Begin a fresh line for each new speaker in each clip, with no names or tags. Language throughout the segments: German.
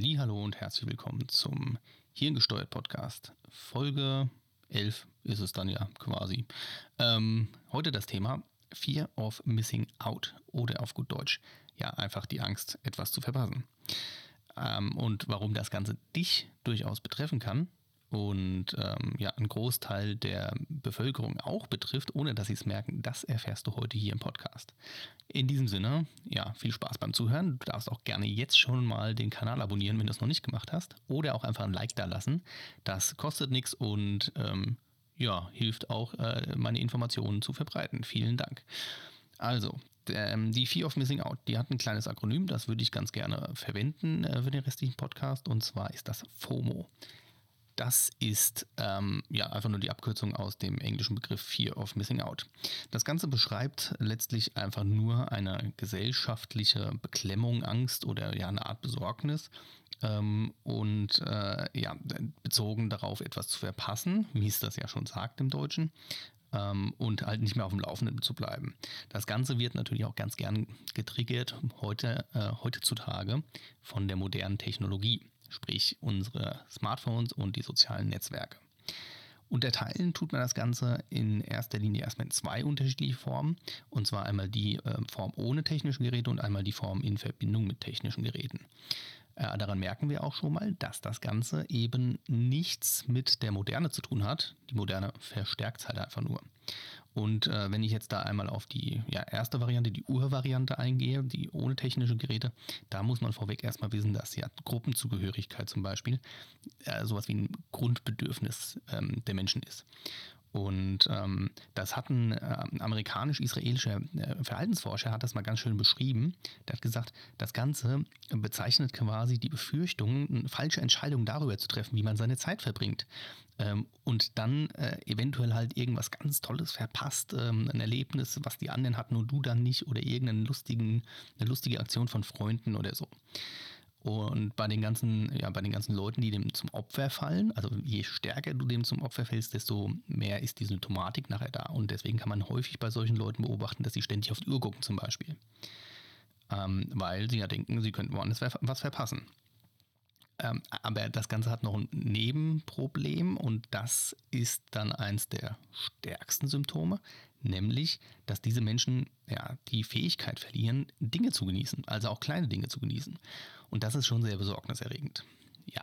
Hallo und herzlich willkommen zum Hirngesteuert Podcast. Folge 11 ist es dann ja quasi. Ähm, heute das Thema Fear of Missing Out oder auf gut Deutsch, ja, einfach die Angst, etwas zu verpassen. Ähm, und warum das Ganze dich durchaus betreffen kann und ähm, ja, einen Großteil der Bevölkerung auch betrifft, ohne dass sie es merken, das erfährst du heute hier im Podcast. In diesem Sinne, ja, viel Spaß beim Zuhören. Du darfst auch gerne jetzt schon mal den Kanal abonnieren, wenn du es noch nicht gemacht hast, oder auch einfach ein Like da lassen. Das kostet nichts und ähm, ja, hilft auch, äh, meine Informationen zu verbreiten. Vielen Dank. Also, ähm, die Fear of Missing Out, die hat ein kleines Akronym, das würde ich ganz gerne verwenden äh, für den restlichen Podcast, und zwar ist das FOMO. Das ist ähm, ja einfach nur die Abkürzung aus dem englischen Begriff Fear of Missing Out. Das Ganze beschreibt letztlich einfach nur eine gesellschaftliche Beklemmung, Angst oder ja eine Art Besorgnis. Ähm, und äh, ja, bezogen darauf etwas zu verpassen, wie es das ja schon sagt im Deutschen, ähm, und halt nicht mehr auf dem Laufenden zu bleiben. Das Ganze wird natürlich auch ganz gern getriggert heute, äh, heutzutage von der modernen Technologie sprich unsere Smartphones und die sozialen Netzwerke. Unterteilen tut man das Ganze in erster Linie erstmal in zwei unterschiedliche Formen. Und zwar einmal die äh, Form ohne technische Geräte und einmal die Form in Verbindung mit technischen Geräten. Äh, daran merken wir auch schon mal, dass das Ganze eben nichts mit der Moderne zu tun hat. Die Moderne verstärkt es halt einfach nur. Und äh, wenn ich jetzt da einmal auf die ja, erste Variante, die Urvariante eingehe, die ohne technische Geräte, da muss man vorweg erstmal wissen, dass ja Gruppenzugehörigkeit zum Beispiel äh, sowas wie ein Grundbedürfnis ähm, der Menschen ist. Und ähm, das hat ein äh, amerikanisch-israelischer äh, Verhaltensforscher hat das mal ganz schön beschrieben. Der hat gesagt, das Ganze bezeichnet quasi die Befürchtung, falsche Entscheidungen darüber zu treffen, wie man seine Zeit verbringt. Ähm, und dann äh, eventuell halt irgendwas ganz Tolles verpasst, ähm, ein Erlebnis, was die anderen hatten und du dann nicht, oder irgendeine lustigen, eine lustige Aktion von Freunden oder so. Und bei den ganzen, ja, bei den ganzen Leuten, die dem zum Opfer fallen, also je stärker du dem zum Opfer fällst, desto mehr ist die Symptomatik nachher da. Und deswegen kann man häufig bei solchen Leuten beobachten, dass sie ständig auf die Uhr gucken zum Beispiel. Ähm, weil sie ja denken, sie könnten woanders was verpassen. Ähm, aber das Ganze hat noch ein Nebenproblem und das ist dann eins der stärksten Symptome, nämlich, dass diese Menschen ja, die Fähigkeit verlieren, Dinge zu genießen, also auch kleine Dinge zu genießen. Und das ist schon sehr besorgniserregend. Ja.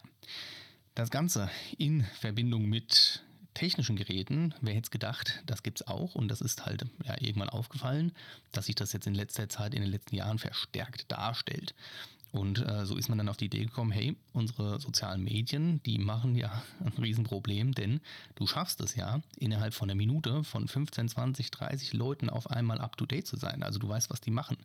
Das Ganze in Verbindung mit technischen Geräten, wer hätte es gedacht, das gibt es auch und das ist halt ja, irgendwann aufgefallen, dass sich das jetzt in letzter Zeit, in den letzten Jahren verstärkt darstellt. Und äh, so ist man dann auf die Idee gekommen, hey, unsere sozialen Medien, die machen ja ein Riesenproblem, denn du schaffst es ja, innerhalb von einer Minute von 15, 20, 30 Leuten auf einmal up-to-date zu sein. Also du weißt, was die machen.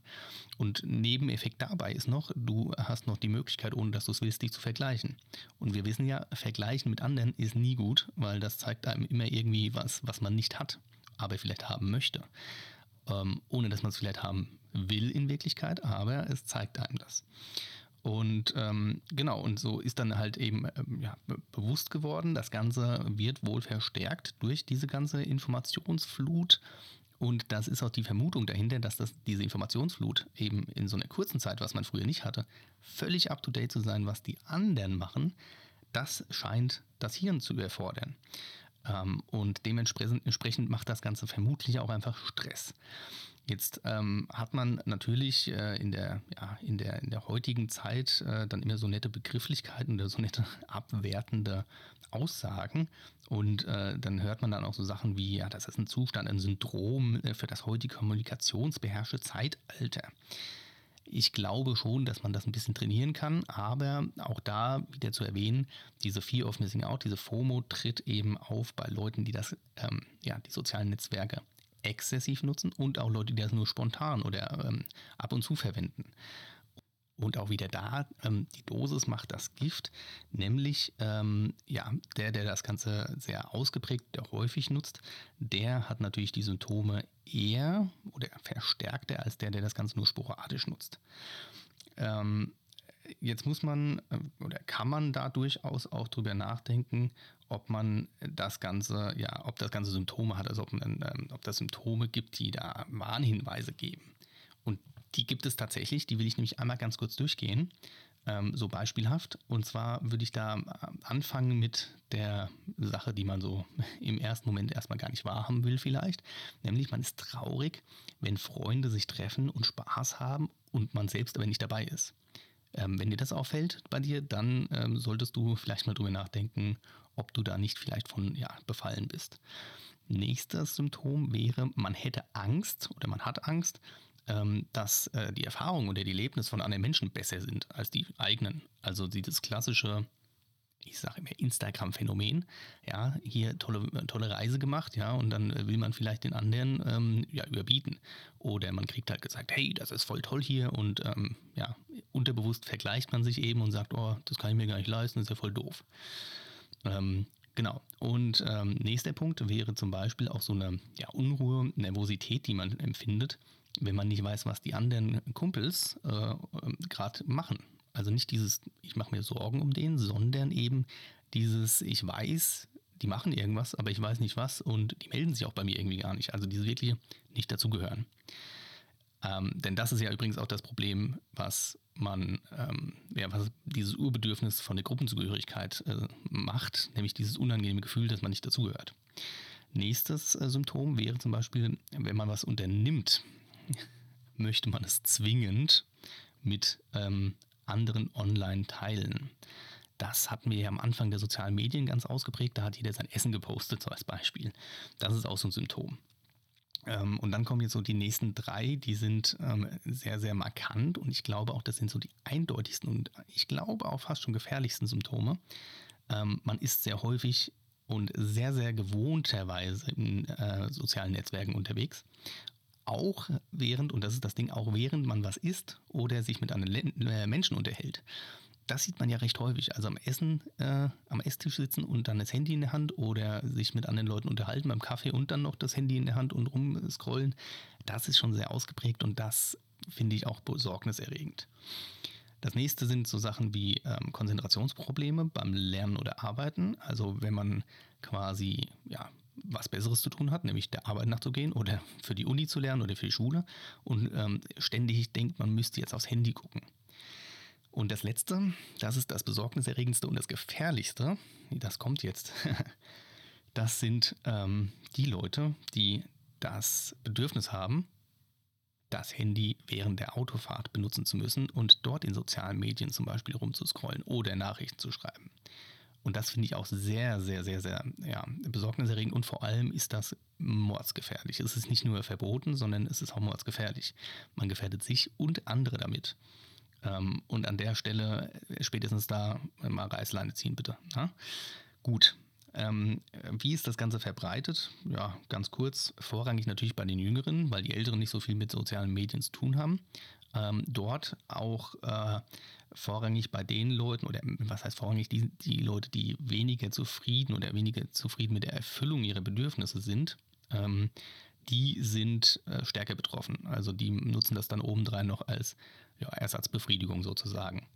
Und Nebeneffekt dabei ist noch, du hast noch die Möglichkeit, ohne dass du es willst, dich zu vergleichen. Und wir wissen ja, vergleichen mit anderen ist nie gut, weil das zeigt einem immer irgendwie was, was man nicht hat, aber vielleicht haben möchte. Ähm, ohne dass man es vielleicht haben will in Wirklichkeit, aber es zeigt einem das. Und ähm, genau, und so ist dann halt eben ähm, ja, bewusst geworden, das Ganze wird wohl verstärkt durch diese ganze Informationsflut. Und das ist auch die Vermutung dahinter, dass das, diese Informationsflut eben in so einer kurzen Zeit, was man früher nicht hatte, völlig up-to-date zu sein, was die anderen machen, das scheint das Hirn zu überfordern. Ähm, und dementsprechend macht das Ganze vermutlich auch einfach Stress. Jetzt ähm, hat man natürlich äh, in, der, ja, in, der, in der heutigen Zeit äh, dann immer so nette Begrifflichkeiten oder so nette abwertende Aussagen. Und äh, dann hört man dann auch so Sachen wie, ja, das ist ein Zustand, ein Syndrom äh, für das heutige kommunikationsbeherrschte Zeitalter. Ich glaube schon, dass man das ein bisschen trainieren kann, aber auch da wieder zu erwähnen, diese Fear of Missing Out, diese FOMO tritt eben auf bei Leuten, die das, ähm, ja, die sozialen Netzwerke exzessiv nutzen und auch Leute, die das nur spontan oder ähm, ab und zu verwenden. Und auch wieder da, ähm, die Dosis macht das Gift, nämlich ähm, ja, der, der das Ganze sehr ausgeprägt, der häufig nutzt, der hat natürlich die Symptome eher oder verstärkter als der, der das Ganze nur sporadisch nutzt. Ähm, jetzt muss man äh, oder kann man da durchaus auch drüber nachdenken, ob man das Ganze, ja, ob das Ganze Symptome hat, also ob, man, ähm, ob das Symptome gibt, die da Warnhinweise geben. Und die gibt es tatsächlich, die will ich nämlich einmal ganz kurz durchgehen. Ähm, so beispielhaft. Und zwar würde ich da anfangen mit der Sache, die man so im ersten Moment erstmal gar nicht wahrhaben will vielleicht. Nämlich man ist traurig, wenn Freunde sich treffen und Spaß haben und man selbst aber nicht dabei ist. Ähm, wenn dir das auffällt bei dir, dann ähm, solltest du vielleicht mal drüber nachdenken, ob du da nicht vielleicht von ja, befallen bist. Nächstes Symptom wäre, man hätte Angst oder man hat Angst, ähm, dass äh, die Erfahrungen oder die Erlebnisse von anderen Menschen besser sind als die eigenen. Also dieses klassische, ich sage immer Instagram-Phänomen, ja, hier tolle, tolle Reise gemacht, ja, und dann will man vielleicht den anderen ähm, ja, überbieten. Oder man kriegt halt gesagt, hey, das ist voll toll hier und ähm, ja, unterbewusst vergleicht man sich eben und sagt, oh, das kann ich mir gar nicht leisten, das ist ja voll doof. Ähm, Genau. Und ähm, nächster Punkt wäre zum Beispiel auch so eine ja, Unruhe, Nervosität, die man empfindet, wenn man nicht weiß, was die anderen Kumpels äh, ähm, gerade machen. Also nicht dieses, ich mache mir Sorgen um den, sondern eben dieses, ich weiß, die machen irgendwas, aber ich weiß nicht was und die melden sich auch bei mir irgendwie gar nicht. Also diese wirklich nicht dazugehören. Ähm, denn das ist ja übrigens auch das Problem, was man, ähm, ja, was dieses Urbedürfnis von der Gruppenzugehörigkeit äh, macht, nämlich dieses unangenehme Gefühl, dass man nicht dazugehört. Nächstes äh, Symptom wäre zum Beispiel, wenn man was unternimmt, möchte man es zwingend mit ähm, anderen online teilen. Das hatten wir ja am Anfang der sozialen Medien ganz ausgeprägt. Da hat jeder sein Essen gepostet, so als Beispiel. Das ist auch so ein Symptom. Ähm, und dann kommen jetzt so die nächsten drei, die sind ähm, sehr, sehr markant und ich glaube auch, das sind so die eindeutigsten und ich glaube auch fast schon gefährlichsten Symptome. Ähm, man ist sehr häufig und sehr, sehr gewohnterweise in äh, sozialen Netzwerken unterwegs. Auch während, und das ist das Ding, auch während man was isst oder sich mit anderen äh, Menschen unterhält das sieht man ja recht häufig. Also am Essen, äh, am Esstisch sitzen und dann das Handy in der Hand oder sich mit anderen Leuten unterhalten beim Kaffee und dann noch das Handy in der Hand und rumscrollen. Das ist schon sehr ausgeprägt und das finde ich auch besorgniserregend. Das nächste sind so Sachen wie ähm, Konzentrationsprobleme beim Lernen oder Arbeiten. Also wenn man quasi ja, was Besseres zu tun hat, nämlich der Arbeit nachzugehen oder für die Uni zu lernen oder für die Schule und ähm, ständig denkt, man müsste jetzt aufs Handy gucken. Und das Letzte, das ist das Besorgniserregendste und das Gefährlichste, das kommt jetzt, das sind ähm, die Leute, die das Bedürfnis haben, das Handy während der Autofahrt benutzen zu müssen und dort in sozialen Medien zum Beispiel rumzuscrollen oder Nachrichten zu schreiben. Und das finde ich auch sehr, sehr, sehr, sehr ja, besorgniserregend und vor allem ist das mordsgefährlich. Es ist nicht nur verboten, sondern es ist auch mordsgefährlich. Man gefährdet sich und andere damit. Ähm, und an der Stelle äh, spätestens da mal Reißleine ziehen, bitte. Ja? Gut. Ähm, wie ist das Ganze verbreitet? Ja, ganz kurz. Vorrangig natürlich bei den Jüngeren, weil die Älteren nicht so viel mit sozialen Medien zu tun haben. Ähm, dort auch äh, vorrangig bei den Leuten, oder was heißt vorrangig, die, die Leute, die weniger zufrieden oder weniger zufrieden mit der Erfüllung ihrer Bedürfnisse sind. Ähm, die sind äh, stärker betroffen. Also die nutzen das dann obendrein noch als ja, Ersatzbefriedigung sozusagen.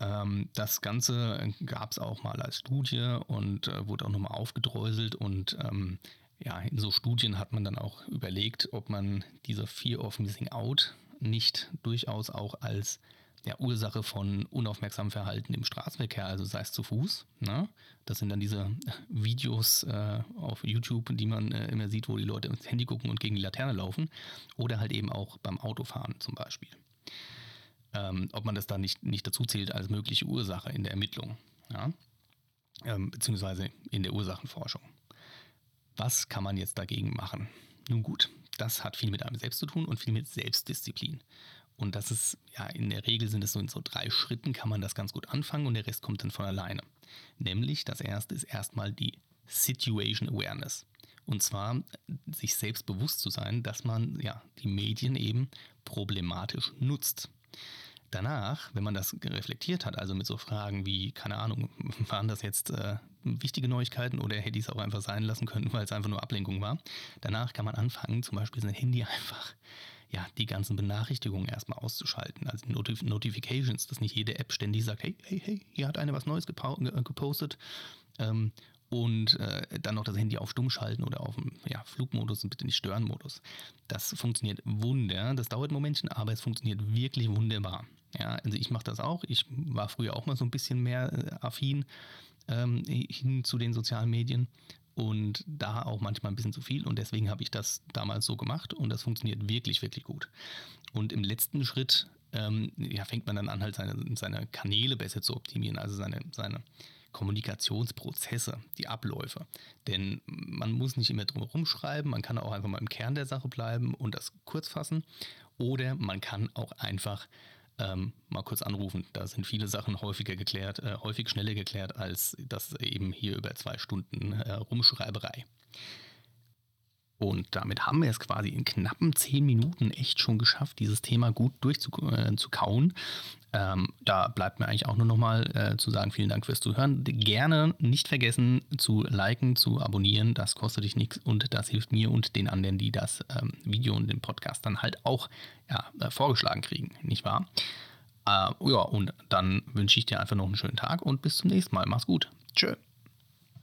Ähm, das Ganze gab es auch mal als Studie und äh, wurde auch nochmal aufgedröselt und ähm, ja, in so Studien hat man dann auch überlegt, ob man diese Fear of Missing Out nicht durchaus auch als ja, Ursache von unaufmerksamem Verhalten im Straßenverkehr, also sei es zu Fuß. Ne? Das sind dann diese Videos äh, auf YouTube, die man äh, immer sieht, wo die Leute ins Handy gucken und gegen die Laterne laufen. Oder halt eben auch beim Autofahren zum Beispiel. Ähm, ob man das dann nicht, nicht dazu zählt als mögliche Ursache in der Ermittlung. Ja? Ähm, beziehungsweise in der Ursachenforschung. Was kann man jetzt dagegen machen? Nun gut, das hat viel mit einem selbst zu tun und viel mit Selbstdisziplin. Und das ist, ja, in der Regel sind es so in so drei Schritten kann man das ganz gut anfangen und der Rest kommt dann von alleine. Nämlich, das erste ist erstmal die Situation Awareness. Und zwar sich selbst bewusst zu sein, dass man ja die Medien eben problematisch nutzt. Danach, wenn man das reflektiert hat, also mit so Fragen wie, keine Ahnung, waren das jetzt äh, wichtige Neuigkeiten oder hätte ich es auch einfach sein lassen können, weil es einfach nur Ablenkung war. Danach kann man anfangen, zum Beispiel sein Handy einfach ja, die ganzen Benachrichtigungen erstmal auszuschalten. Also Notif Notifications, dass nicht jede App ständig sagt, hey, hey, hey, hier hat einer was Neues gepostet. Ähm, und äh, dann noch das Handy auf Stumm schalten oder auf ja, Flugmodus und bitte nicht Stören-Modus. Das funktioniert wunder. Das dauert ein Momentchen, aber es funktioniert wirklich wunderbar. Ja, also ich mache das auch. Ich war früher auch mal so ein bisschen mehr äh, affin ähm, hin zu den sozialen Medien und da auch manchmal ein bisschen zu viel und deswegen habe ich das damals so gemacht und das funktioniert wirklich, wirklich gut. Und im letzten Schritt ähm, ja, fängt man dann an, halt seine, seine Kanäle besser zu optimieren, also seine, seine Kommunikationsprozesse, die Abläufe. Denn man muss nicht immer drum herum schreiben, man kann auch einfach mal im Kern der Sache bleiben und das kurz fassen. Oder man kann auch einfach ähm, mal kurz anrufen. Da sind viele Sachen häufiger geklärt, äh, häufig schneller geklärt, als das eben hier über zwei Stunden äh, Rumschreiberei. Und damit haben wir es quasi in knappen zehn Minuten echt schon geschafft, dieses Thema gut durchzukauen. Äh, ähm, da bleibt mir eigentlich auch nur nochmal äh, zu sagen, vielen Dank fürs Zuhören. Gerne nicht vergessen zu liken, zu abonnieren. Das kostet dich nichts und das hilft mir und den anderen, die das ähm, Video und den Podcast dann halt auch ja, äh, vorgeschlagen kriegen, nicht wahr? Äh, ja, und dann wünsche ich dir einfach noch einen schönen Tag und bis zum nächsten Mal. Mach's gut. Tschö.